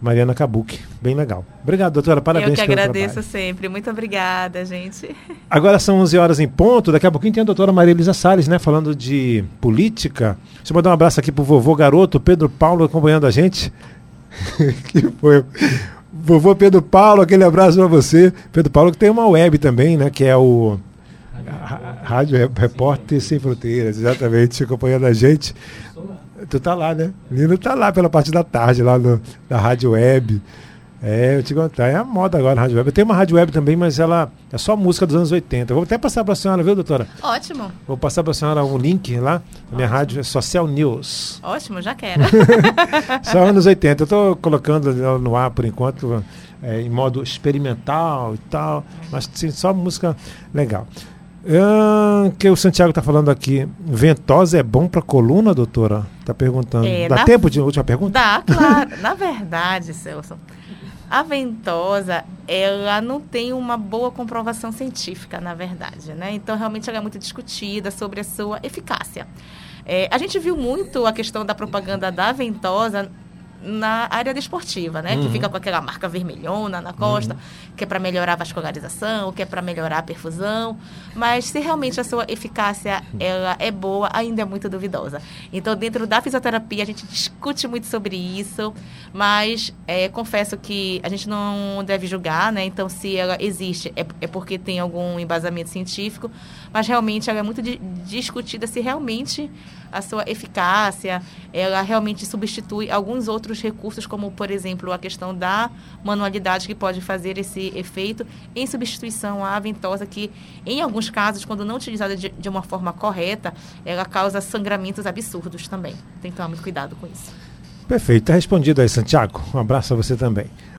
Mariana Kabuki. Bem legal. Obrigado, doutora. Parabéns Eu que pelo agradeço trabalho. sempre. Muito obrigada, gente. Agora são 11 horas em ponto. Daqui a pouquinho tem a doutora Maria Elisa Salles, né? Falando de política. Deixa eu mandar um abraço aqui pro vovô garoto, Pedro Paulo, acompanhando a gente. que foi. Vovô Pedro Paulo, aquele abraço para você. Pedro Paulo que tem uma web também, né? Que é o Rádio Re- Repórter Sem Fronteiras, exatamente, acompanhando a gente. Tu tá lá, né? Lino tá lá pela parte da tarde, lá no, na Rádio Web. É, eu te contar, é a moda agora a Rádio Web. Eu tenho uma Rádio Web também, mas ela é só música dos anos 80. Eu vou até passar para a senhora, viu, doutora? Ótimo. Vou passar para a senhora um link lá. Minha rádio é Social News. Ótimo, já quero. Só anos 80. Eu estou colocando ela no ar por enquanto, é, em modo experimental e tal, mas sim, só música legal. Ah, que o Santiago está falando aqui. Ventosa é bom para coluna, doutora? Está perguntando. É, Dá na- tempo de última pergunta? Dá, claro. Na verdade, Celso, a ventosa, ela não tem uma boa comprovação científica, na verdade, né? Então, realmente, ela é muito discutida sobre a sua eficácia. É, a gente viu muito a questão da propaganda da ventosa na área desportiva, né? Que Uhum. fica com aquela marca vermelhona na costa, que é para melhorar a vascularização, que é para melhorar a perfusão. Mas se realmente a sua eficácia ela é boa, ainda é muito duvidosa. Então, dentro da fisioterapia, a gente discute muito sobre isso, mas é, confesso que a gente não deve julgar, né? Então, se ela existe, é, é porque tem algum embasamento científico, mas realmente ela é muito di- discutida se realmente a sua eficácia, ela realmente substitui alguns outros recursos, como, por exemplo, a questão da manualidade que pode fazer esse efeito em substituição à ventosa, que em alguns casos, quando não utilizada de, de uma forma correta, ela causa sangramentos absurdos também. Tem que tomar muito cuidado com isso. Perfeito, está respondido aí, Santiago. Um abraço a você também.